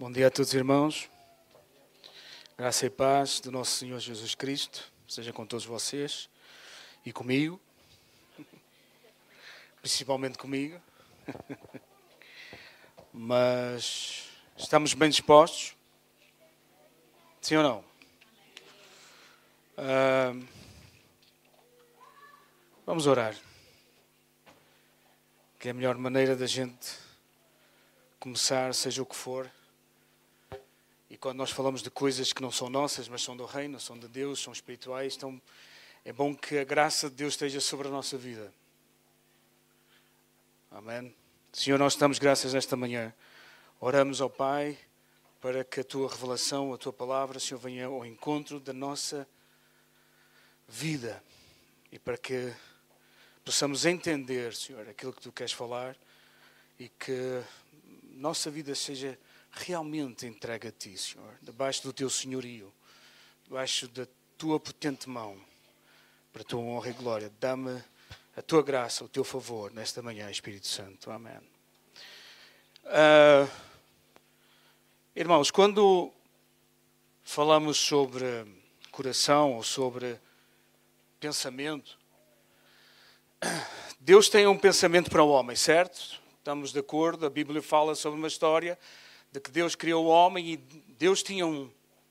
Bom dia a todos, irmãos. Graça e paz do nosso Senhor Jesus Cristo seja com todos vocês e comigo, principalmente comigo. Mas estamos bem dispostos? Sim ou não? Uh, vamos orar. Que é a melhor maneira da gente começar, seja o que for quando nós falamos de coisas que não são nossas, mas são do reino, são de Deus, são espirituais, então é bom que a graça de Deus esteja sobre a nossa vida. Amém. Senhor, nós estamos graças nesta manhã. Oramos ao Pai para que a tua revelação, a tua palavra, Senhor, venha ao encontro da nossa vida e para que possamos entender, Senhor, aquilo que tu queres falar e que nossa vida seja realmente entregue a Ti, Senhor, debaixo do Teu senhorio, debaixo da Tua potente mão, para a Tua honra e glória. Dá-me a Tua graça, o Teu favor nesta manhã, Espírito Santo. Amém. Uh, irmãos, quando falamos sobre coração ou sobre pensamento, Deus tem um pensamento para o homem, certo? Estamos de acordo, a Bíblia fala sobre uma história de que Deus criou o homem e Deus tinha um,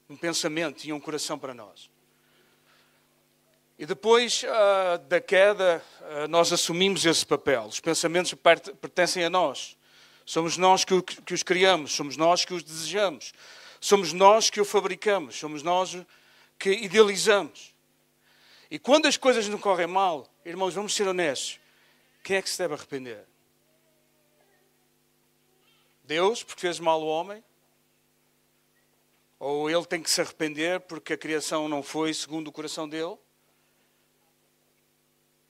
um pensamento, tinha um coração para nós. E depois uh, da queda, uh, nós assumimos esse papel. Os pensamentos pertencem a nós. Somos nós que, que os criamos, somos nós que os desejamos, somos nós que o fabricamos, somos nós que idealizamos. E quando as coisas não correm mal, irmãos, vamos ser honestos, quem é que se deve arrepender? Deus, porque fez mal ao homem? Ou ele tem que se arrepender porque a criação não foi segundo o coração dele?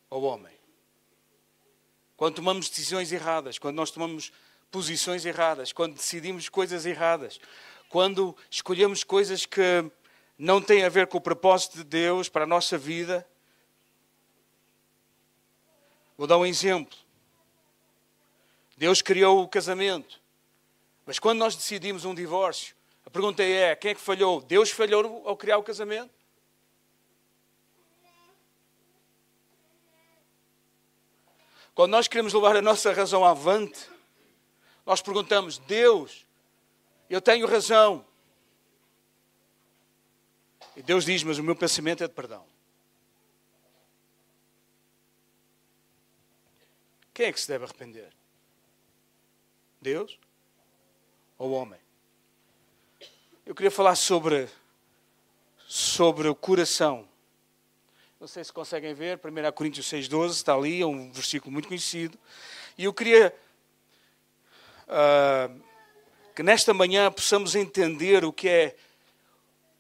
Ou o homem? Quando tomamos decisões erradas, quando nós tomamos posições erradas, quando decidimos coisas erradas, quando escolhemos coisas que não têm a ver com o propósito de Deus para a nossa vida. Vou dar um exemplo. Deus criou o casamento. Mas quando nós decidimos um divórcio, a pergunta é: quem é que falhou? Deus falhou ao criar o casamento? Quando nós queremos levar a nossa razão avante, nós perguntamos: Deus, eu tenho razão. E Deus diz: Mas o meu pensamento é de perdão. Quem é que se deve arrepender? Deus? Ao homem. Eu queria falar sobre, sobre o coração. Não sei se conseguem ver, 1 Coríntios 6,12 está ali, é um versículo muito conhecido. E eu queria uh, que nesta manhã possamos entender o que é,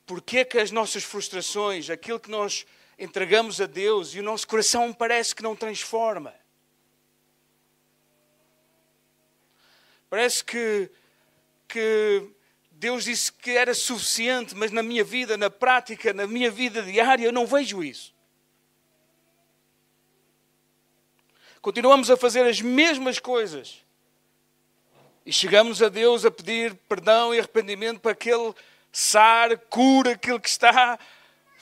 porque é que as nossas frustrações, aquilo que nós entregamos a Deus e o nosso coração parece que não transforma. Parece que que Deus disse que era suficiente, mas na minha vida, na prática, na minha vida diária, eu não vejo isso. Continuamos a fazer as mesmas coisas. E chegamos a Deus a pedir perdão e arrependimento para que Ele sare, cure aquilo que está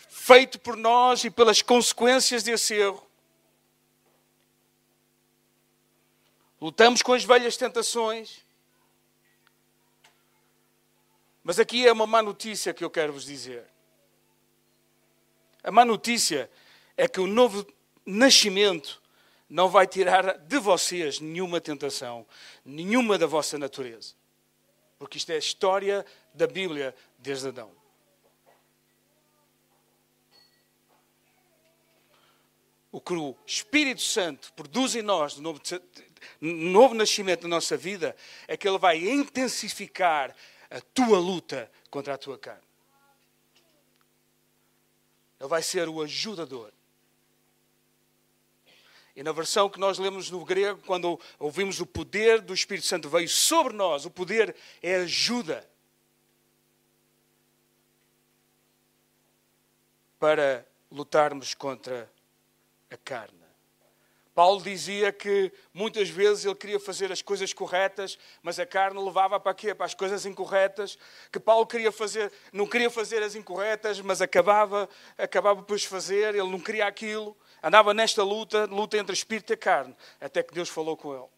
feito por nós e pelas consequências desse erro. Lutamos com as velhas tentações. Mas aqui é uma má notícia que eu quero vos dizer. A má notícia é que o novo nascimento não vai tirar de vocês nenhuma tentação, nenhuma da vossa natureza. Porque isto é a história da Bíblia desde Adão. O que o Espírito Santo produz em nós, no novo, no novo nascimento da nossa vida, é que ele vai intensificar a tua luta contra a tua carne. Ele vai ser o ajudador. E na versão que nós lemos no grego, quando ouvimos o poder do Espírito Santo veio sobre nós, o poder é ajuda para lutarmos contra a carne. Paulo dizia que muitas vezes ele queria fazer as coisas corretas, mas a carne levava para quê? Para as coisas incorretas. Que Paulo queria fazer, não queria fazer as incorretas, mas acabava, acabava por fazer, ele não queria aquilo. Andava nesta luta, luta entre espírito e carne, até que Deus falou com ele.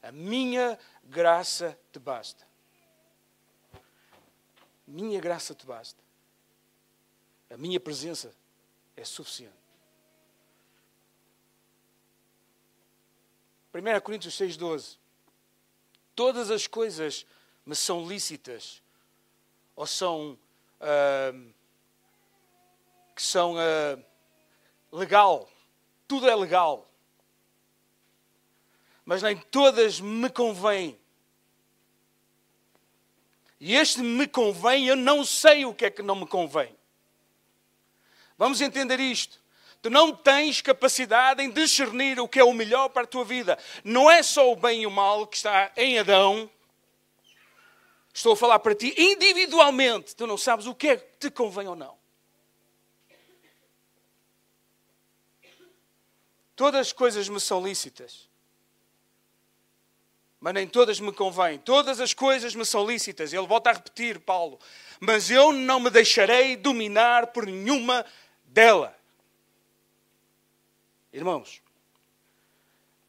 A minha graça te basta. Minha graça te basta. A minha presença é suficiente. 1 Coríntios 6,12. Todas as coisas me são lícitas, ou são. Uh, que são uh, legal. Tudo é legal. Mas nem todas me convêm. E este me convém, eu não sei o que é que não me convém. Vamos entender isto. Tu não tens capacidade em discernir o que é o melhor para a tua vida. Não é só o bem e o mal que está em Adão. Estou a falar para ti individualmente. Tu não sabes o que é que te convém ou não. Todas as coisas me são lícitas, mas nem todas me convêm. Todas as coisas me são lícitas. Ele volta a repetir, Paulo, mas eu não me deixarei dominar por nenhuma dela. Irmãos,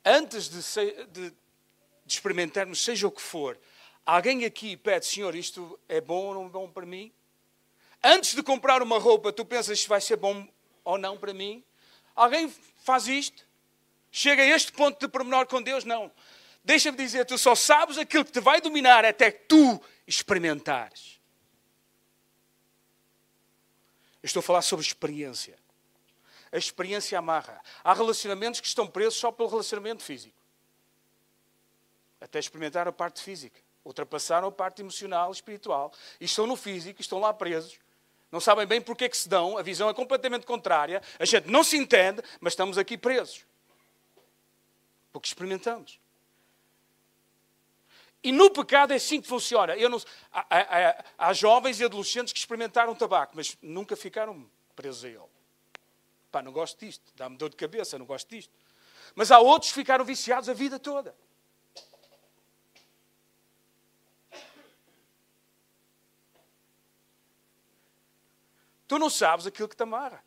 antes de, de, de experimentarmos, seja o que for, alguém aqui pede, Senhor, isto é bom ou não é bom para mim? Antes de comprar uma roupa, tu pensas se vai ser bom ou não para mim? Alguém faz isto? Chega a este ponto de pormenor com Deus? Não. Deixa-me dizer, tu só sabes aquilo que te vai dominar até que tu experimentares. Eu estou a falar sobre experiência a experiência amarra. Há relacionamentos que estão presos só pelo relacionamento físico. Até experimentar a parte física. Ultrapassaram a parte emocional, espiritual. E estão no físico, estão lá presos. Não sabem bem porque é que se dão. A visão é completamente contrária. A gente não se entende, mas estamos aqui presos. Porque experimentamos. E no pecado é assim que funciona. Não, há, há, há, jovens e adolescentes que experimentaram tabaco, mas nunca ficaram presos a ele. Pá, não gosto disto, dá-me dor de cabeça, não gosto disto. Mas há outros que ficaram viciados a vida toda. Tu não sabes aquilo que te amarra.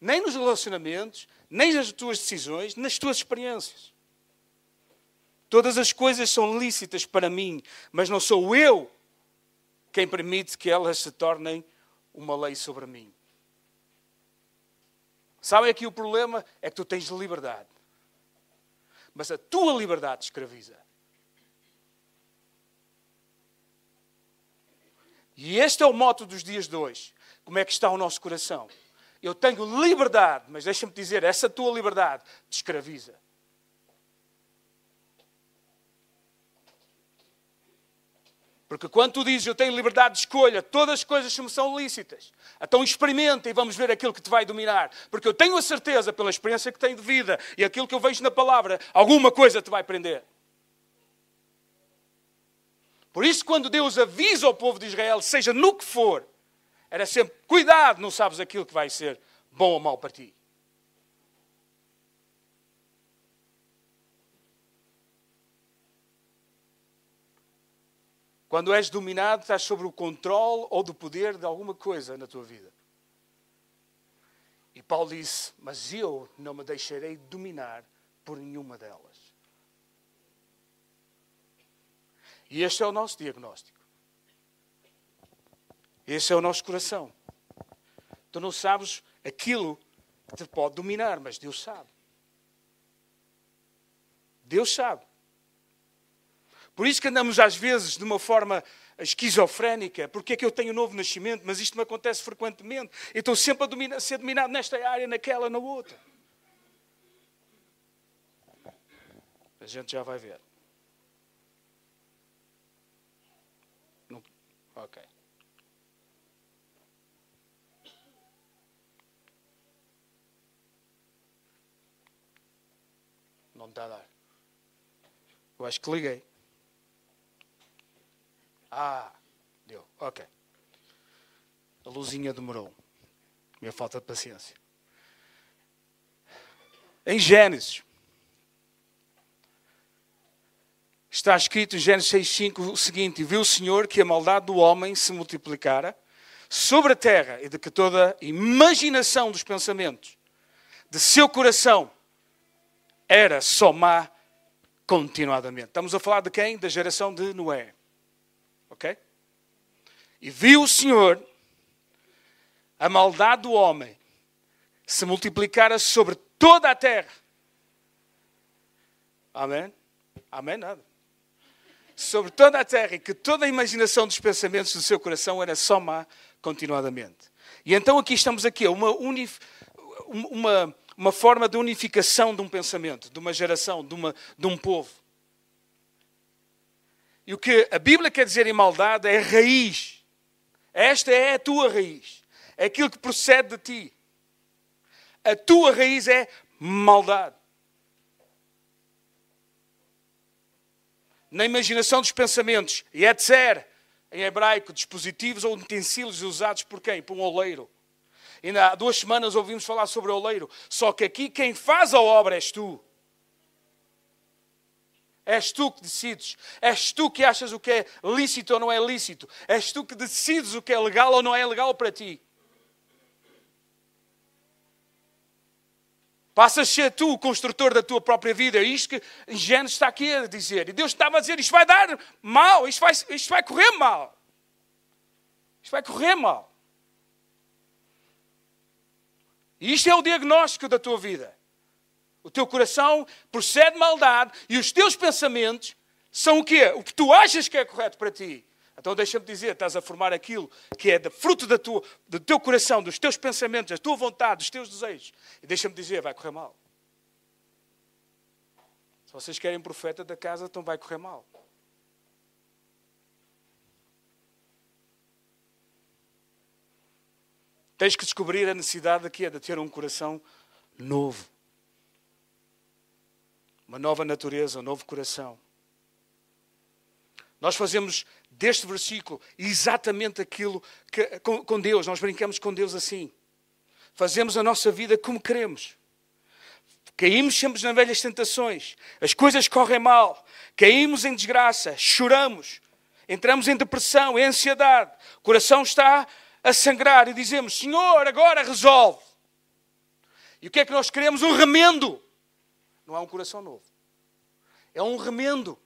Nem nos relacionamentos, nem nas tuas decisões, nas tuas experiências. Todas as coisas são lícitas para mim, mas não sou eu quem permite que elas se tornem uma lei sobre mim. Sabem aqui o problema? É que tu tens liberdade. Mas a tua liberdade te escraviza. E este é o moto dos dias de hoje. Como é que está o nosso coração? Eu tenho liberdade, mas deixa-me dizer, essa tua liberdade te escraviza. Porque quando tu dizes eu tenho liberdade de escolha, todas as coisas me são lícitas. Então experimenta e vamos ver aquilo que te vai dominar. Porque eu tenho a certeza, pela experiência que tenho de vida e aquilo que eu vejo na palavra, alguma coisa te vai prender. Por isso, quando Deus avisa ao povo de Israel, seja no que for, era sempre: cuidado, não sabes aquilo que vai ser bom ou mau para ti. Quando és dominado, estás sobre o controle ou do poder de alguma coisa na tua vida. E Paulo disse: Mas eu não me deixarei dominar por nenhuma delas. E este é o nosso diagnóstico. Esse é o nosso coração. Tu não sabes aquilo que te pode dominar, mas Deus sabe. Deus sabe. Por isso que andamos às vezes de uma forma esquizofrénica. Porque é que eu tenho novo nascimento, mas isto me acontece frequentemente. Eu estou sempre a ser dominado nesta área, naquela, na outra. A gente já vai ver. Não. Ok. Não está a dar. Eu acho que liguei. Ah, deu. Ok. A luzinha demorou. Minha falta de paciência. Em Gênesis. Está escrito em Gênesis 6,5 o seguinte: Viu o Senhor que a maldade do homem se multiplicara sobre a terra e de que toda imaginação dos pensamentos de seu coração era só má continuadamente. Estamos a falar de quem? Da geração de Noé. Ok? E viu o Senhor a maldade do homem se multiplicara sobre toda a terra. Amém? Amém? Nada. Sobre toda a terra e que toda a imaginação dos pensamentos do seu coração era só má continuadamente. E então aqui estamos aqui, uma, unif, uma, uma forma de unificação de um pensamento, de uma geração, de, uma, de um povo. E o que a Bíblia quer dizer em maldade é raiz. Esta é a tua raiz. É aquilo que procede de ti. A tua raiz é maldade. Na imaginação dos pensamentos, yetzer, em hebraico, dispositivos ou utensílios usados por quem? Por um oleiro. Ainda há duas semanas ouvimos falar sobre o oleiro. Só que aqui quem faz a obra és tu. És tu que decides. És tu que achas o que é lícito ou não é lícito. És tu que decides o que é legal ou não é legal para ti. Passas a ser tu o construtor da tua própria vida. É isto que Gênesis está aqui a dizer. E Deus estava a dizer: isto vai dar mal, isto vai, isto vai correr mal. Isto vai correr mal. E isto é o diagnóstico da tua vida. O teu coração procede maldade e os teus pensamentos são o quê? O que tu achas que é correto para ti. Então deixa-me dizer, estás a formar aquilo que é fruto da tua, do teu coração, dos teus pensamentos, da tua vontade, dos teus desejos. E deixa-me dizer, vai correr mal. Se vocês querem profeta da casa, então vai correr mal. Tens que descobrir a necessidade que é de ter um coração novo. Uma nova natureza, um novo coração. Nós fazemos deste versículo exatamente aquilo que, com, com Deus, nós brincamos com Deus assim. Fazemos a nossa vida como queremos. Caímos sempre nas velhas tentações, as coisas correm mal, caímos em desgraça, choramos, entramos em depressão, em ansiedade, o coração está a sangrar e dizemos: Senhor, agora resolve. E o que é que nós queremos? Um remendo. Não é um coração novo. É um remendo.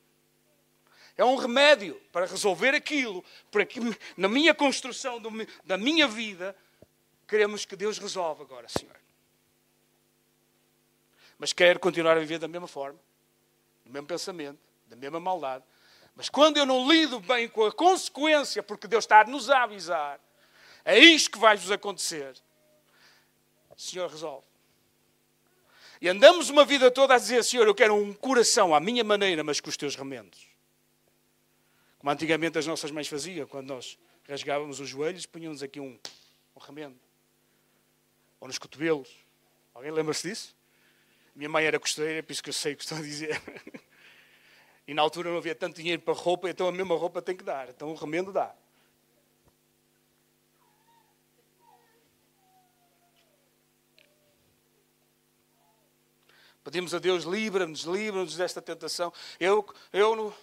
É um remédio para resolver aquilo, para que na minha construção da minha vida, queremos que Deus resolva agora, Senhor. Mas quero continuar a viver da mesma forma, do mesmo pensamento, da mesma maldade. Mas quando eu não lido bem com a consequência, porque Deus está a nos avisar, é isto que vai vos acontecer. Senhor, resolve. E andamos uma vida toda a dizer, Senhor, eu quero um coração à minha maneira, mas com os teus remendos. Como antigamente as nossas mães faziam, quando nós rasgávamos os joelhos, punham-nos aqui um, um remendo. Ou nos cotovelos. Alguém lembra-se disso? Minha mãe era costureira, por isso que eu sei o que estou a dizer. E na altura não havia tanto dinheiro para roupa, então a mesma roupa tem que dar. Então o remendo dá. Pedimos a Deus, livra-nos, livra-nos desta tentação. Eu, eu não...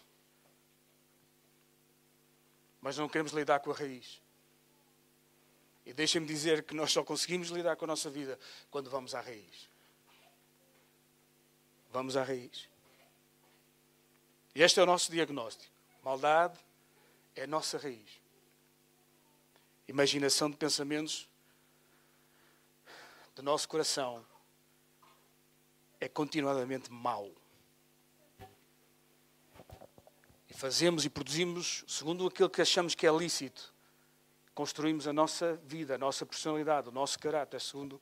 Mas não queremos lidar com a raiz. E deixem-me dizer que nós só conseguimos lidar com a nossa vida quando vamos à raiz. Vamos à raiz. E este é o nosso diagnóstico. Maldade é a nossa raiz. Imaginação de pensamentos do nosso coração é continuadamente mau. E fazemos e produzimos segundo aquilo que achamos que é lícito. Construímos a nossa vida, a nossa personalidade, o nosso caráter, segundo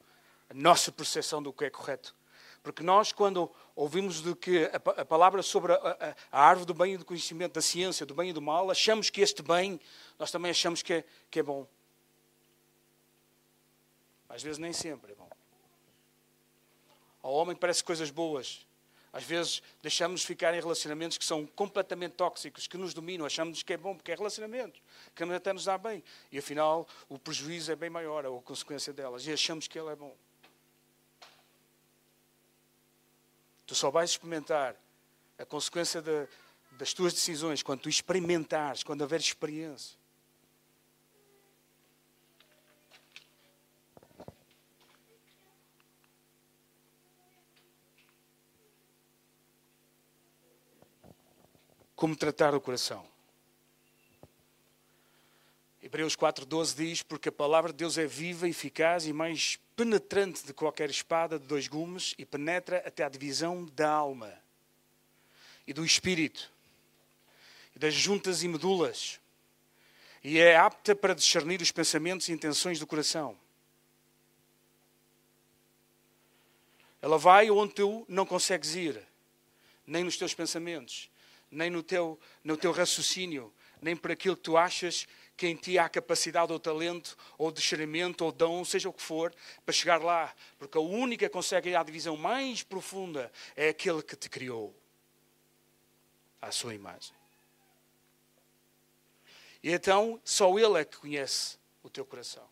a nossa percepção do que é correto. Porque nós, quando ouvimos do que a, palavra sobre a, a, a, árvore do bem e do conhecimento, da ciência, do bem e do mal, achamos que este bem, nós também achamos que é, que é bom. Às vezes nem sempre é bom. Ao homem parece coisas boas. Às vezes deixamos ficar em relacionamentos que são completamente tóxicos, que nos dominam, achamos que é bom porque é relacionamento, que até nos dá bem. E afinal o prejuízo é bem maior, ou a consequência delas, e achamos que ele é bom. Tu só vais experimentar a consequência de, das tuas decisões quando tu experimentares, quando houver experiência. Como tratar o coração? Hebreus 4,12 diz: Porque a palavra de Deus é viva, eficaz e mais penetrante de qualquer espada de dois gumes e penetra até a divisão da alma e do espírito e das juntas e medulas e é apta para discernir os pensamentos e intenções do coração. Ela vai onde tu não consegues ir, nem nos teus pensamentos, nem no teu, no teu raciocínio, nem por aquilo que tu achas que em ti há capacidade ou talento, ou discernimento, ou dom, seja o que for, para chegar lá. Porque a única que consegue ir à divisão mais profunda é aquele que te criou à sua imagem. E então só Ele é que conhece o teu coração.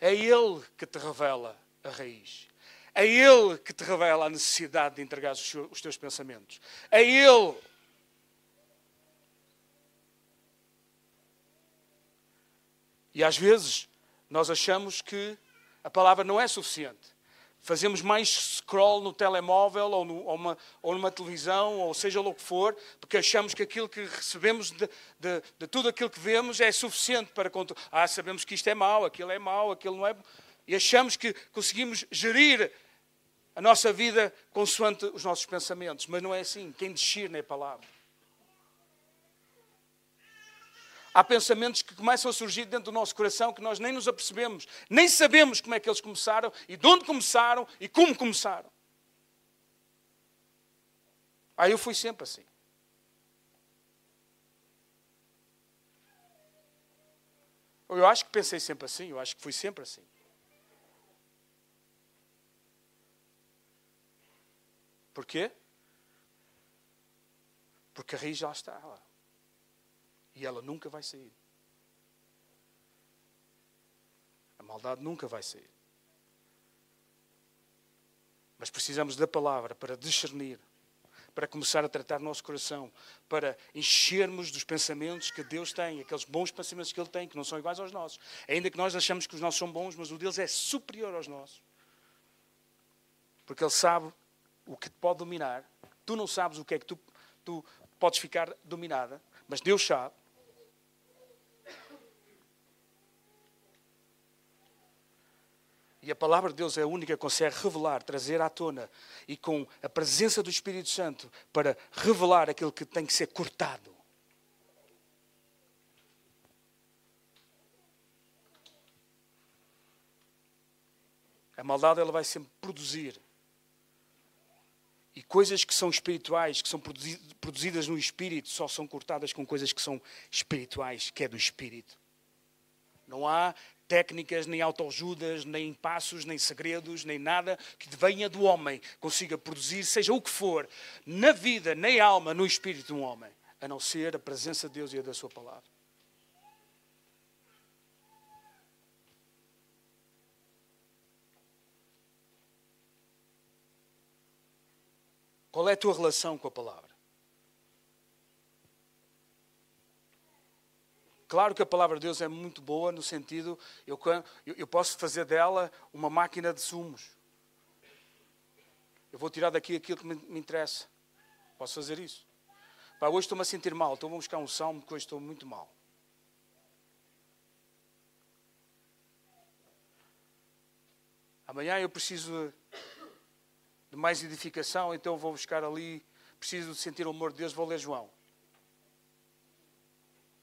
É Ele que te revela a raiz. É Ele que te revela a necessidade de entregar os teus pensamentos. É Ele E às vezes nós achamos que a palavra não é suficiente. Fazemos mais scroll no telemóvel ou, no, ou, uma, ou numa televisão, ou seja o que for, porque achamos que aquilo que recebemos de, de, de tudo aquilo que vemos é suficiente para controlar. Ah, sabemos que isto é mau, aquilo é mau, aquilo não é. E achamos que conseguimos gerir a nossa vida consoante os nossos pensamentos. Mas não é assim. Quem discerne é a palavra. Há pensamentos que começam a surgir dentro do nosso coração que nós nem nos apercebemos, nem sabemos como é que eles começaram e de onde começaram e como começaram. Aí ah, eu fui sempre assim. Eu acho que pensei sempre assim, eu acho que fui sempre assim. Porquê? Porque a raiz já está lá. E ela nunca vai sair. A maldade nunca vai sair. Mas precisamos da palavra para discernir, para começar a tratar nosso coração, para enchermos dos pensamentos que Deus tem, aqueles bons pensamentos que Ele tem, que não são iguais aos nossos. Ainda que nós achamos que os nossos são bons, mas o deles é superior aos nossos. Porque Ele sabe o que te pode dominar. Tu não sabes o que é que tu, tu podes ficar dominada, mas Deus sabe. E a palavra de Deus é a única que consegue revelar, trazer à tona e com a presença do Espírito Santo para revelar aquilo que tem que ser cortado. A maldade ela vai sempre produzir. E coisas que são espirituais, que são produzidas no espírito, só são cortadas com coisas que são espirituais, que é do espírito. Não há técnicas, nem autoajudas, nem passos, nem segredos, nem nada que venha do homem consiga produzir, seja o que for, na vida, na alma, no espírito de um homem, a não ser a presença de Deus e a da Sua palavra. Qual é a tua relação com a palavra? Claro que a palavra de Deus é muito boa no sentido, eu, eu posso fazer dela uma máquina de sumos. Eu vou tirar daqui aquilo que me, interessa. Posso fazer isso. Pá, hoje estou-me a sentir mal, então vou buscar um salmo porque hoje estou muito mal. Amanhã eu preciso de mais edificação, então vou buscar ali, preciso de sentir o amor de Deus, vou ler João.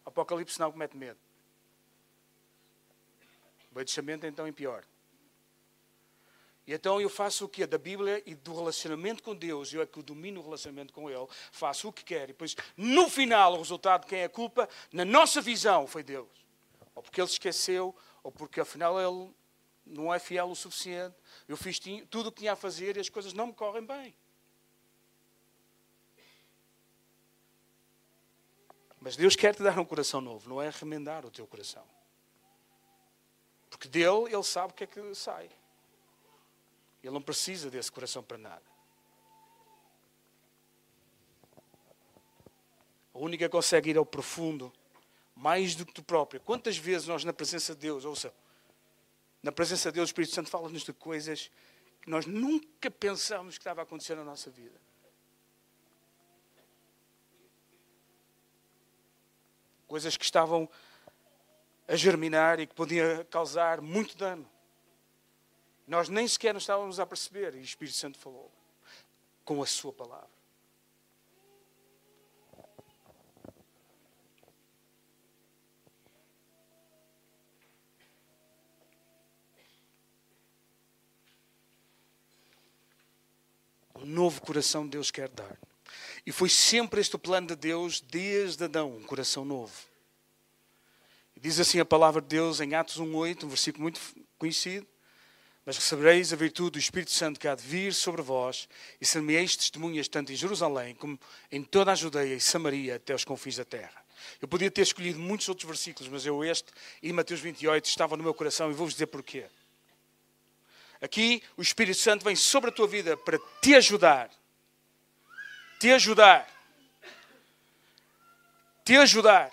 Apocalipse não mete medo. O baixamento então é pior. E então eu faço o que é da Bíblia e do relacionamento com Deus, eu é que domino o relacionamento com Ele, faço o que quer. E depois, no final, o resultado de quem é a culpa, na nossa visão, foi Deus. Ou porque Ele esqueceu, ou porque afinal Ele não é fiel o suficiente. Eu fiz tudo o que tinha a fazer e as coisas não me correm bem. Mas Deus quer te dar um coração novo, não é remendar o teu coração. Porque dele ele sabe o que é que sai. Ele não precisa desse coração para nada. A única que consegue ir ao profundo, mais do que tu próprio. Quantas vezes nós, na presença de Deus, ouça, na presença de Deus, o Espírito Santo fala-nos de coisas que nós nunca pensámos que estava acontecendo na nossa vida. Coisas que estavam a germinar e que podiam causar muito dano. Nós nem sequer nos estávamos a perceber e o Espírito Santo falou com a Sua palavra. Um novo coração Deus quer dar. E foi sempre este o plano de Deus desde Adão, um coração novo. E diz assim a palavra de Deus em Atos 1,8, um versículo muito conhecido. Mas recebereis a virtude do Espírito Santo que há de vir sobre vós, e semeis testemunhas tanto em Jerusalém como em toda a Judeia e Samaria até os confins da terra. Eu podia ter escolhido muitos outros versículos, mas eu este e Mateus 28 estavam no meu coração e vou-vos dizer porquê. Aqui o Espírito Santo vem sobre a tua vida para te ajudar. Te ajudar. Te ajudar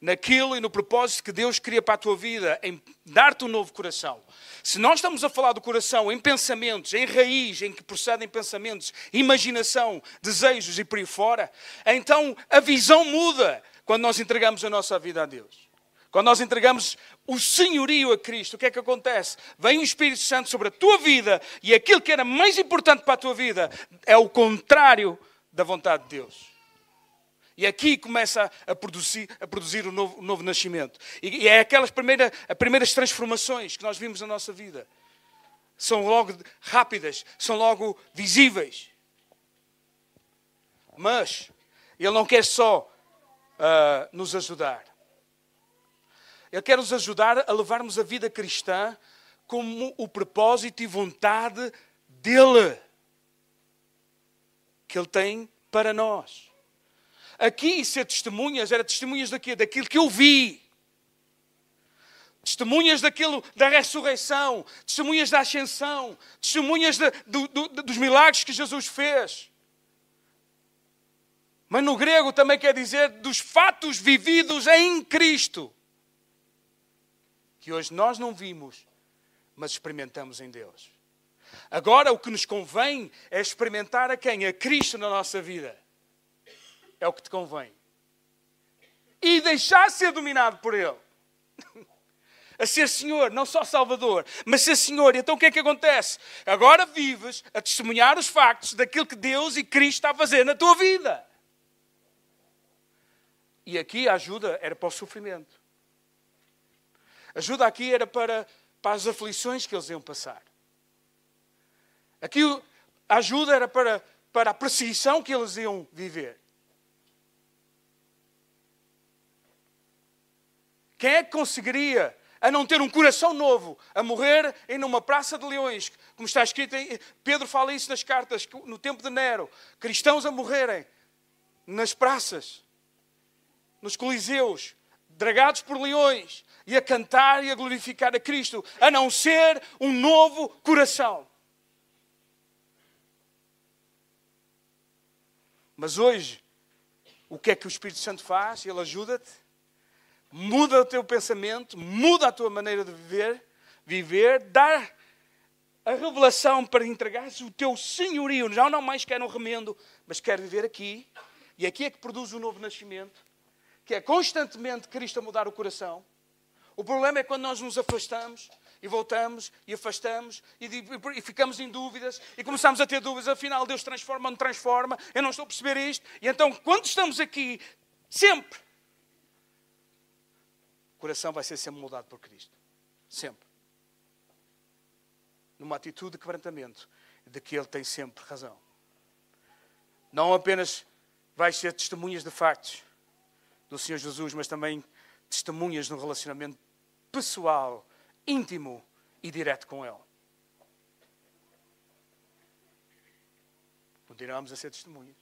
naquilo e no propósito que Deus cria para a tua vida, em dar-te um novo coração. Se nós estamos a falar do coração em pensamentos, em raiz, em que procedem pensamentos, imaginação, desejos e por aí fora, então a visão muda quando nós entregamos a nossa vida a Deus. Quando nós entregamos o senhorio a Cristo, o que é que acontece? Vem o Espírito Santo sobre a tua vida e aquilo que era mais importante para a tua vida é o contrário da vontade de Deus. E aqui começa a produzir, a produzir o, novo, o novo nascimento. E, é aquelas primeiras, as primeiras transformações que nós vimos na nossa vida. São logo rápidas, são logo visíveis. Mas Ele não quer só uh, nos ajudar. Ele quer nos ajudar a levarmos a vida cristã como o propósito e vontade dele. Que Ele tem para nós. Aqui, ser testemunhas, era testemunhas daquilo, daquilo que eu vi. Testemunhas daquilo, da ressurreição, testemunhas da ascensão, testemunhas de, do, do, dos milagres que Jesus fez. Mas no grego também quer dizer dos fatos vividos em Cristo, que hoje nós não vimos, mas experimentamos em Deus. Agora o que nos convém é experimentar a quem? A Cristo na nossa vida é o que te convém. E deixar ser dominado por Ele. A ser Senhor, não só Salvador, mas ser Senhor. Então o que é que acontece? Agora vives a testemunhar os factos daquilo que Deus e Cristo está a fazer na tua vida. E aqui a ajuda era para o sofrimento. Ajuda aqui era para, para as aflições que eles iam passar. Aqui a ajuda era para, para a perseguição que eles iam viver. Quem é que conseguiria a não ter um coração novo, a morrer em uma praça de leões, como está escrito em Pedro fala isso nas cartas, no tempo de Nero, cristãos a morrerem nas praças, nos coliseus, dragados por leões, e a cantar e a glorificar a Cristo, a não ser um novo coração. Mas hoje, o que é que o Espírito Santo faz? Ele ajuda-te muda o teu pensamento, muda a tua maneira de viver, viver, dar a revelação para entregares o teu senhorio. Já não mais quer um remendo, mas quer viver aqui. E aqui é que produz o novo nascimento, que é constantemente Cristo a mudar o coração. O problema é quando nós nos afastamos e voltamos e afastamos e, e, ficamos em dúvidas e começamos a ter dúvidas. Afinal, Deus transforma não transforma? Eu não estou a perceber isto. E então, quando estamos aqui, sempre coração vai ser sempre moldado por Cristo. Sempre. Numa atitude de quebrantamento, de que Ele tem sempre razão. Não apenas vais ser testemunhas de factos do Senhor Jesus, mas também testemunhas no relacionamento pessoal, íntimo e direto com Ele. Continuamos a ser testemunhas.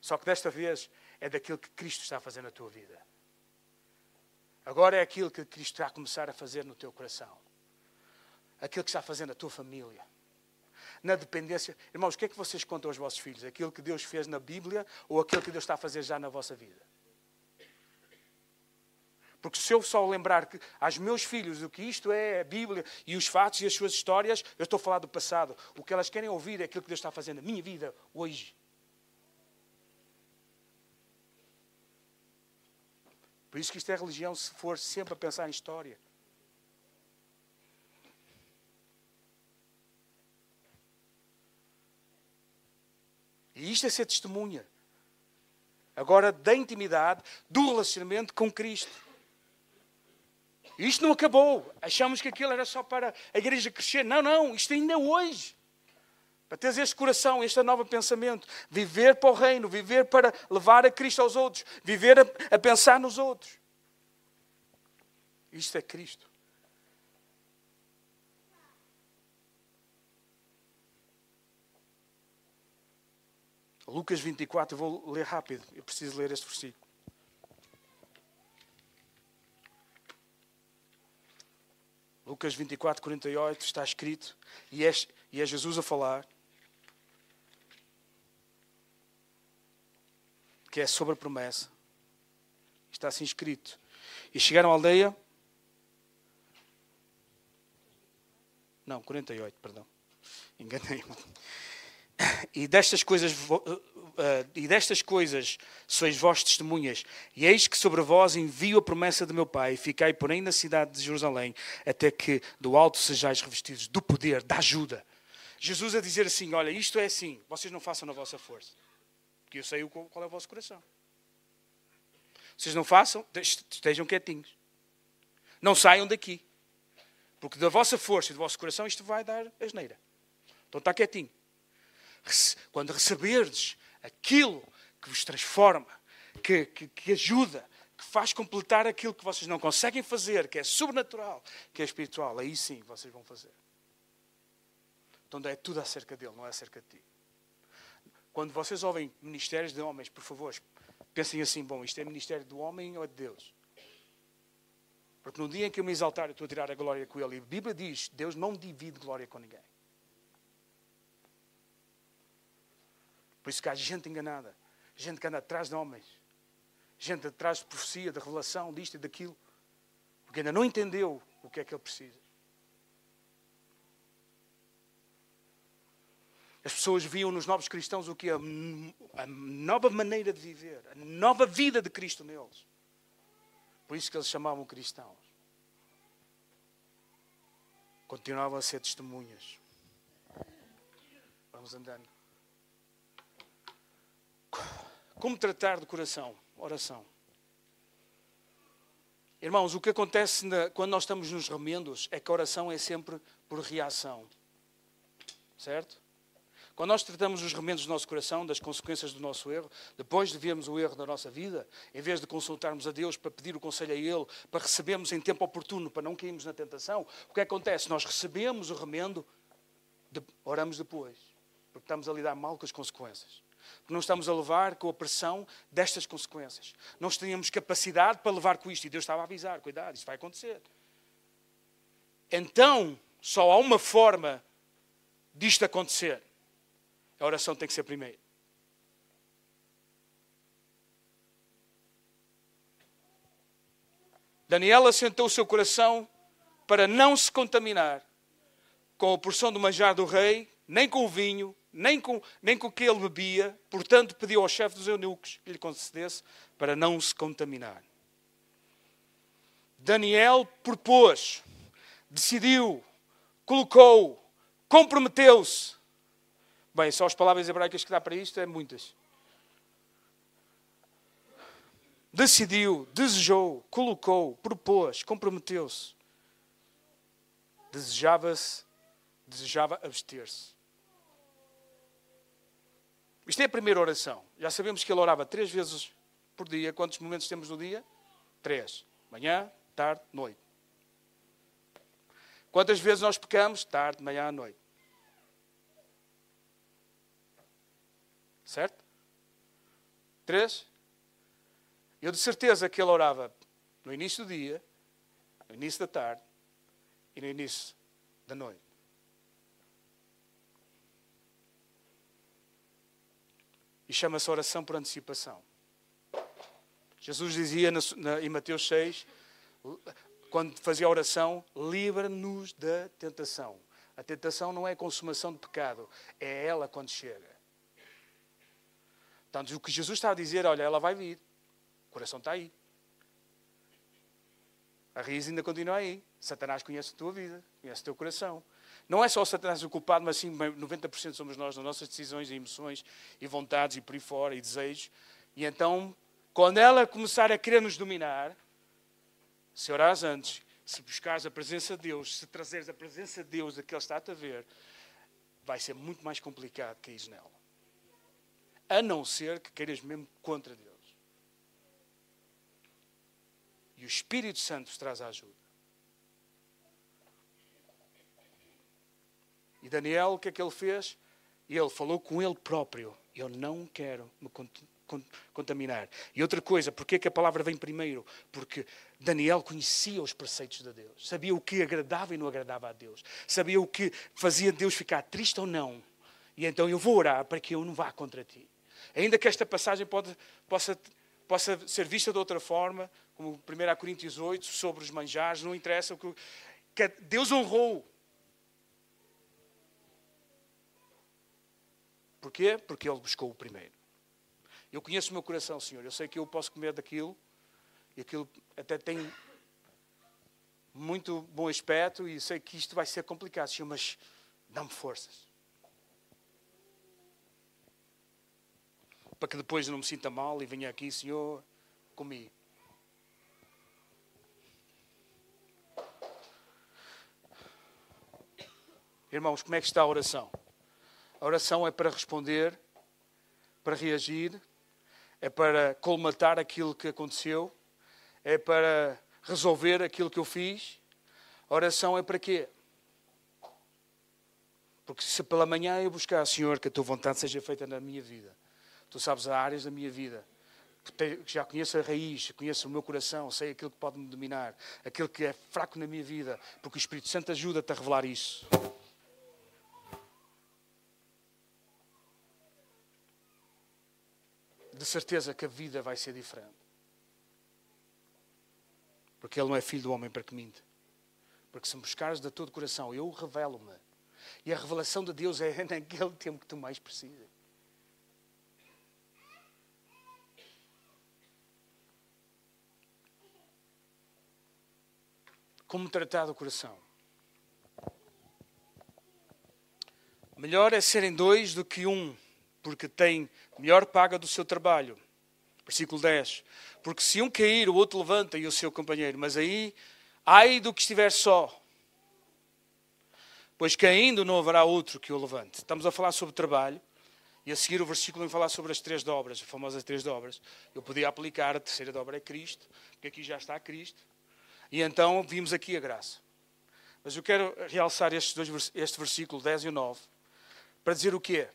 Só que desta vez é daquilo que Cristo está a fazer na tua vida. Agora é aquilo que Cristo está a começar a fazer no teu coração. Aquilo que está a fazer na tua família. na dependência. Irmãos, o que é que vocês contam aos vossos filhos? Aquilo que Deus fez na Bíblia ou aquilo que Deus está a fazer já na vossa vida? Porque se eu só lembrar que aos meus filhos o que isto é a Bíblia e os fatos e as suas histórias, eu estou a falar do passado. O que elas querem ouvir é aquilo que Deus está fazendo na minha vida hoje. Por isso que isto é religião se for sempre a pensar em história. E isto é ser testemunha. Agora, da intimidade, do relacionamento com Cristo. Isto não acabou. Achamos que aquilo era só para a igreja crescer. Não, não. Isto ainda é hoje. Para teres este coração, este novo pensamento. Viver para o reino. Viver para levar a Cristo aos outros. Viver a, a pensar nos outros. Isto é Cristo. Lucas 24, eu vou ler rápido, eu preciso ler este versículo. Lucas 24, 48 está escrito, e é, e é Jesus a falar, que é sobre a promessa. Está assim escrito. E chegaram à aldeia. Não, 48, perdão. Enganei-me. E destas coisas e destas coisas sois vós testemunhas, e eis que sobre vós envio a promessa de meu Pai, ficai porém na cidade de Jerusalém, até que do alto sejais revestidos do poder, da ajuda. Jesus a dizer assim: Olha, isto é assim, vocês não façam na vossa força, porque eu sei qual é o vosso coração. Vocês não façam, estejam quietinhos. Não saiam daqui. Porque da vossa força e do vosso coração isto vai dar asneira. Então está quietinho quando receberdes aquilo que vos transforma, que, que, que ajuda, que faz completar aquilo que vocês não conseguem fazer, que é sobrenatural, que é espiritual, aí sim vocês vão fazer. Então é tudo acerca dele, não é acerca de ti. Quando vocês ouvem ministérios de homens, por favor, pensem assim: bom, isto é ministério do homem ou é de Deus? Porque no dia em que eu me exaltar, eu estou a tirar a glória com ele. E a Bíblia diz: Deus não divide glória com ninguém. Por isso que há gente enganada, gente que anda atrás de homens, gente atrás de profecia, de revelação, disto e daquilo, porque ainda não entendeu o que é que ele precisa. As pessoas viam nos novos cristãos o que é a nova maneira de viver, a nova vida de Cristo neles. Por isso que eles chamavam cristãos. Continuavam a ser testemunhas. Vamos andando. Como tratar de coração? Oração. Irmãos, o que acontece na, quando nós estamos nos remendos é que a oração é sempre por reação. Certo? Quando nós tratamos os remendos do nosso coração, das consequências do nosso erro, depois de vermos o erro da nossa vida, em vez de consultarmos a Deus para pedir o conselho a Ele, para recebermos em tempo oportuno, para não cairmos na tentação, o que acontece? Nós recebemos o remendo, oramos depois, porque estamos a lidar mal com as consequências. Não estamos a levar com a pressão destas consequências. Não tínhamos capacidade para levar com isto. E Deus estava a avisar: cuidado, isso vai acontecer. Então, só há uma forma disto acontecer. A oração tem que ser primeiro. Daniel assentou o seu coração para não se contaminar com a porção do manjar do rei, nem com o vinho, nem com, nem com o que ele bebia, portanto pediu ao chefe dos eunucos que lhe concedesse para não se contaminar. Daniel propôs, decidiu, colocou, comprometeu-se. Bem, só as palavras hebraicas que dá para isto é muitas. Decidiu, desejou, colocou, propôs, comprometeu-se. Desejava-se, desejava abster-se. Isto é a primeira oração. Já sabemos que ele orava três vezes por dia. Quantos momentos temos no dia? Três. Manhã, tarde, noite. Quantas vezes nós pecamos? Tarde, manhã, noite. Certo? Três? Eu de certeza que ele orava no início do dia, no início da tarde e no início da noite. E chama-se oração por antecipação. Jesus dizia em Mateus 6, quando fazia a oração, livra-nos da tentação. A tentação não é a consumação de pecado, é ela quando chega. Portanto, o que Jesus está a dizer, olha, ela vai vir. O coração está aí. A raiz ainda continua aí. Satanás conhece a tua vida, conhece o teu coração. Não é só o Satanás o culpado, mas sim 90% somos nós nas nossas decisões e emoções e vontades e por aí fora e desejos. E então, quando ela começar a querer nos dominar, se orares antes, se buscares a presença de Deus, se trazeres a presença de Deus daquele está-te a ver, vai ser muito mais complicado que cair nela. A não ser que queiras mesmo contra Deus. E o Espírito Santo te traz a ajuda. E Daniel, o que é que ele fez? Ele falou com ele próprio: Eu não quero me contaminar. E outra coisa, porquê que a palavra vem primeiro? Porque Daniel conhecia os preceitos de Deus, sabia o que agradava e não agradava a Deus, sabia o que fazia Deus ficar triste ou não. E então eu vou orar para que eu não vá contra ti. Ainda que esta passagem pode, possa, possa ser vista de outra forma, como 1 Coríntios 8, sobre os manjares, não interessa. O que, que Deus honrou. Porquê? Porque Ele buscou o primeiro. Eu conheço o meu coração, Senhor. Eu sei que eu posso comer daquilo e aquilo até tem muito bom aspecto e sei que isto vai ser complicado, Senhor, mas dá-me forças. Para que depois não me sinta mal e venha aqui, Senhor, comi. Irmãos, como é que está a oração? A oração é para responder, para reagir, é para colmatar aquilo que aconteceu, é para resolver aquilo que eu fiz. A oração é para quê? Porque se pela manhã eu buscar, Senhor, que a tua vontade seja feita na minha vida, tu sabes as áreas da minha vida, que já conheço a raiz, conheço o meu coração, sei aquilo que pode me dominar, aquilo que é fraco na minha vida, porque o Espírito Santo ajuda-te a revelar isso. de certeza que a vida vai ser diferente. Porque Ele não é filho do homem para que minte. Porque se me buscares de todo o coração, eu revelo-me. E a revelação de Deus é naquele tempo que tu mais precisas. Como tratar do coração? Melhor é serem dois do que um porque tem melhor paga do seu trabalho. Versículo 10. Porque se um cair, o outro levanta e o seu companheiro. Mas aí, ai do que estiver só. Pois caindo não haverá outro que o levante. Estamos a falar sobre trabalho. E a seguir o versículo vem falar sobre as três dobras, as famosas três dobras. Eu podia aplicar a terceira dobra é Cristo, porque aqui já está Cristo. E então vimos aqui a graça. Mas eu quero realçar estes dois, este versículo 10 e o 9 para dizer o que é.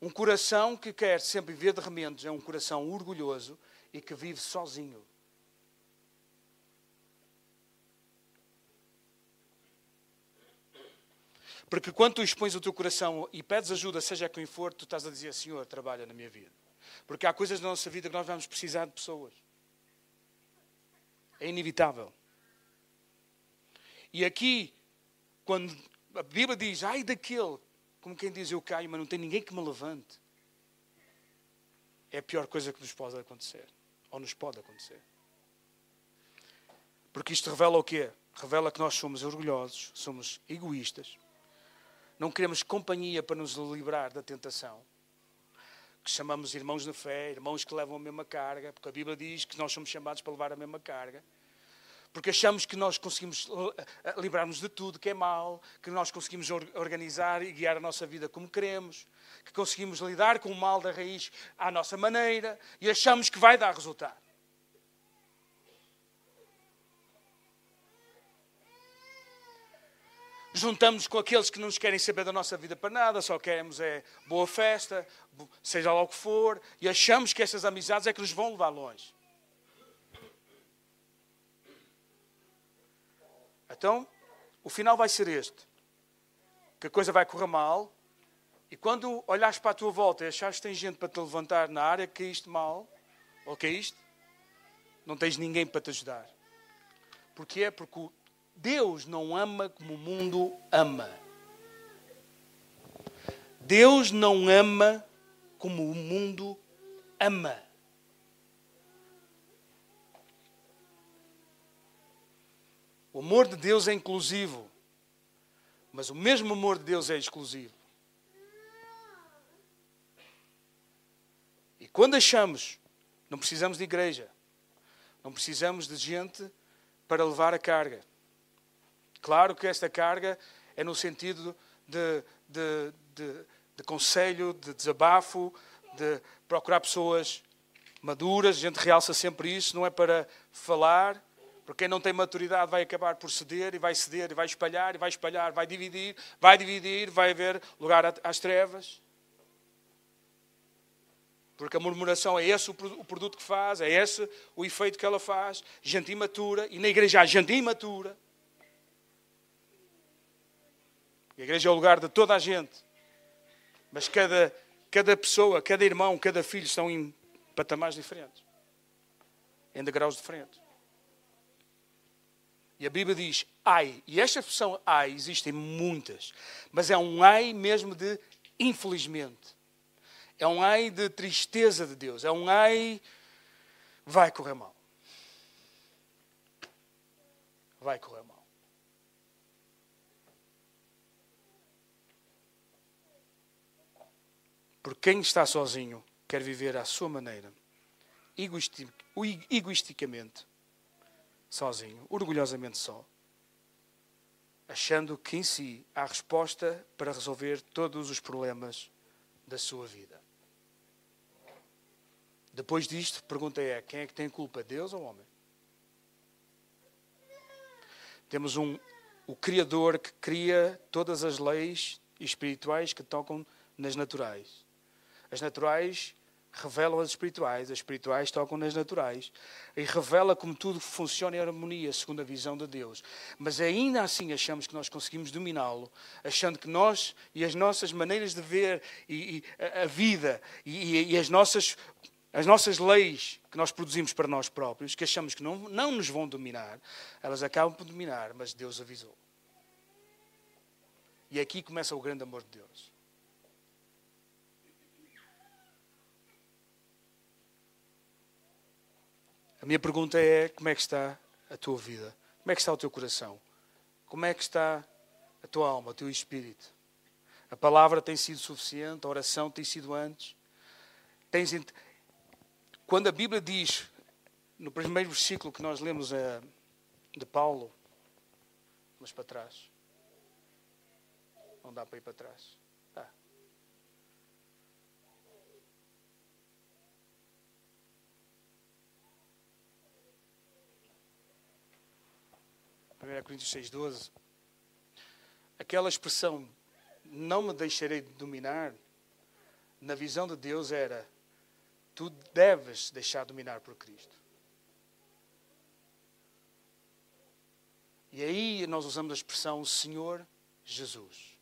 Um coração que quer sempre viver de remendos é um coração orgulhoso e que vive sozinho. Porque quando tu expões o teu coração e pedes ajuda, seja quem for, tu estás a dizer, Senhor, trabalha na minha vida. Porque há coisas na nossa vida que nós vamos precisar de pessoas. É inevitável. E aqui, quando a Bíblia diz, ai daquele como quem diz eu caio, mas não tem ninguém que me levante. É a pior coisa que nos pode acontecer. Ou nos pode acontecer. Porque isto revela o quê? Revela que nós somos orgulhosos, somos egoístas, não queremos companhia para nos livrar da tentação, que chamamos irmãos na fé, irmãos que levam a mesma carga, porque a Bíblia diz que nós somos chamados para levar a mesma carga porque achamos que nós conseguimos eh, eh, livrar-nos de tudo que é mal, que nós conseguimos organizar e guiar a nossa vida como queremos, que conseguimos lidar com o mal da raiz à nossa maneira e achamos que vai dar resultado. Juntamos com aqueles que não nos querem saber da nossa vida para nada, só queremos é boa festa, seja lá o que for, e achamos que essas amizades é que nos vão levar longe. Então, o final vai ser este: que a coisa vai correr mal, E quando olhares para a tua volta e achares que tens gente para te levantar na área que caíste mal, ou caíste, não tens ninguém para te ajudar. Porquê? Porque Deus não ama como o mundo ama. Deus não ama como o mundo ama. O amor de Deus é inclusivo, mas o mesmo amor de Deus é exclusivo. E quando achamos, não precisamos de igreja, não precisamos de gente para levar a carga. Claro que esta carga é no sentido de, de, de, de conselho, de desabafo, de procurar pessoas maduras, a gente realça sempre isso, não é para falar, porque quem não tem maturidade vai acabar por ceder, e vai ceder, e vai espalhar, e vai espalhar, vai dividir, vai dividir, vai haver lugar às trevas. Porque a murmuração é esse o produto que faz, é esse o efeito que ela faz. Gente imatura, e na igreja há gente imatura. A igreja é o lugar de toda a gente. Mas cada, cada pessoa, cada irmão, cada filho estão em patamares diferentes, em degraus diferentes. E a Bíblia diz ai. E esta expressão ai existem muitas, mas é um ai mesmo de infelizmente. É um ai de tristeza de Deus. É um ai vai correr mal. Vai correr mal. Porque quem está sozinho quer viver à sua maneira, egoisticamente, sozinho, orgulhosamente só, achando que em si há resposta para resolver todos os problemas da sua vida. Depois disto, pergunta é: quem é que tem culpa, Deus ou o homem? Temos um, o Criador que cria todas as leis espirituais que tocam nas naturais. As naturais revelam as espirituais, as espirituais tocam nas naturais e revela como tudo funciona em harmonia segundo a visão de Deus. Mas ainda assim achamos que nós conseguimos dominá-lo, achando que nós e as nossas maneiras de ver e, e a, vida e, e, as nossas as nossas leis que nós produzimos para nós próprios, que achamos que não, não nos vão dominar, elas acabam por dominar, mas Deus avisou. E aqui começa o grande amor de Deus. A minha pergunta é: como é que está a tua vida? Como é que está o teu coração? Como é que está a tua alma, o teu espírito? A palavra tem sido suficiente, a oração tem sido antes. Tens, quando a Bíblia diz, no primeiro versículo que nós lemos é de Paulo, mas para trás. Não dá para ir para trás. 1 Coríntios 6,12, aquela expressão, não me deixarei de dominar, na visão de Deus era, tu deves deixar dominar por Cristo. E aí nós usamos a expressão Senhor Jesus.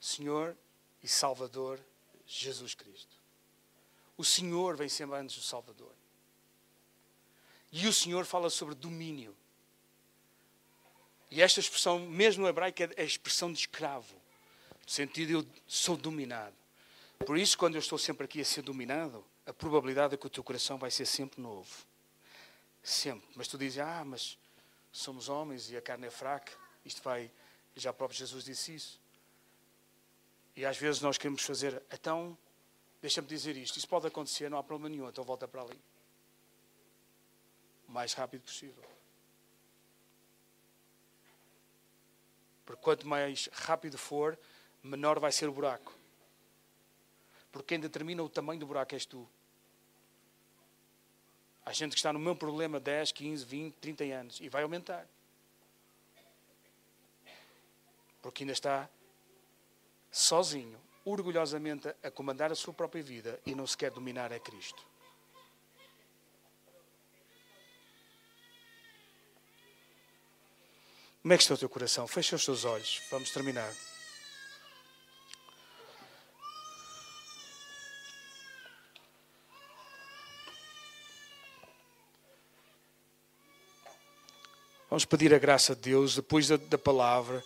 Senhor e Salvador Jesus Cristo. O Senhor vem sempre antes do Salvador. E o Senhor fala sobre domínio. E esta expressão, mesmo no hebraico, é a expressão de escravo. No sentido eu sou dominado. Por isso, quando eu estou sempre aqui a ser dominado, a probabilidade é que o teu coração vai ser sempre novo. Sempre. Mas tu dizes, ah, mas somos homens e a carne é fraca. Isto vai. Já o próprio Jesus disse isso. E às vezes nós queremos fazer, então, deixa-me dizer isto, isso pode acontecer, não há problema nenhum, então volta para ali. O mais rápido possível. Porque quanto mais rápido for, menor vai ser o buraco. Porque quem determina o tamanho do buraco és tu. Há gente que está no mesmo problema 10, 15, 20, 30 anos e vai aumentar. Porque ainda está sozinho, orgulhosamente a comandar a sua própria vida e não se quer dominar a Cristo. Como é que está o teu coração? Fecha os teus olhos. Vamos terminar. Vamos pedir a graça de Deus, depois da, da, palavra.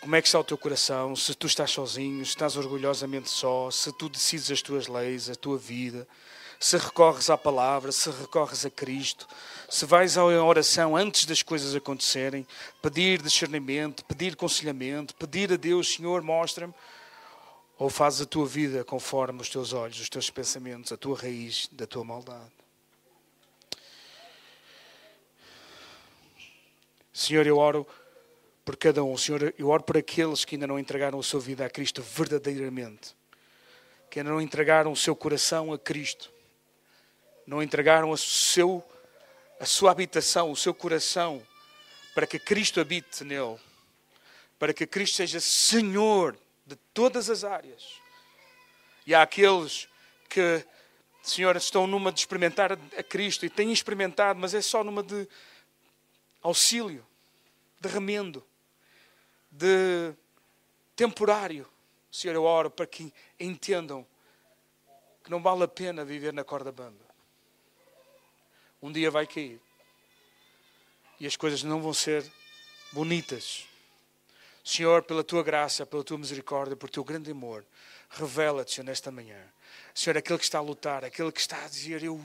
Como é que está o teu coração? Se tu estás sozinho, se estás orgulhosamente só, se tu decides as tuas leis, a tua vida se recorres à palavra, se recorres a Cristo, se vais à oração antes das coisas acontecerem, pedir discernimento, pedir conselhamento, pedir a Deus, Senhor, mostra-me, ou fazes a tua vida conforme os teus olhos, os teus pensamentos, a tua raiz da tua maldade. Senhor, eu oro por cada um. Senhor, eu oro por aqueles que ainda não entregaram a sua vida a Cristo verdadeiramente. Que ainda não entregaram o seu coração a Cristo. Não entregaram a, seu, a sua habitação, o seu coração, para que Cristo habite nele. Para que Cristo seja Senhor de todas as áreas. E há aqueles que, Senhor, estão numa de experimentar a Cristo e têm experimentado, mas é só numa de auxílio, de remendo, de temporário. Senhor, eu oro para que entendam que não vale a pena viver na corda bamba. Um dia vai cair. E as coisas não vão ser bonitas. Senhor, pela tua graça, pela tua misericórdia, por teu grande amor, revela-te, Senhor, nesta manhã. Senhor, aquele que está a lutar, aquele que está a dizer, eu,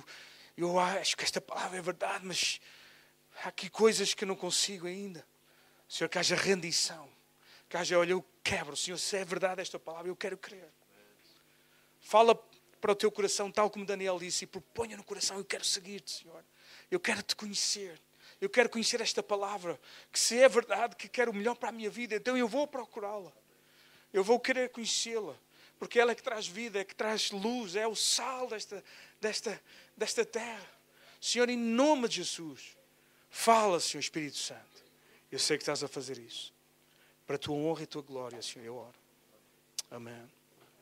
eu acho que esta palavra é verdade, mas há aqui coisas que eu não consigo ainda. Senhor, que haja rendição. Que haja, olha, eu quebro, Senhor, se é verdade esta palavra, eu quero crer. Fala para o teu coração, tal como Daniel disse, e proponha no coração, eu quero seguir-te, Senhor. Eu quero te conhecer. Eu quero conhecer esta palavra, que se é verdade que quero o melhor para a minha vida, então eu vou procurá-la. Eu vou querer conhecê-la, porque ela é que traz vida, é que traz luz, é o sal desta, desta, desta terra. Senhor, em nome de Jesus, Fala, Senhor Espírito Santo. Eu sei que estás a fazer isso. Para a tua honra e a tua glória, Senhor, eu oro. Amém.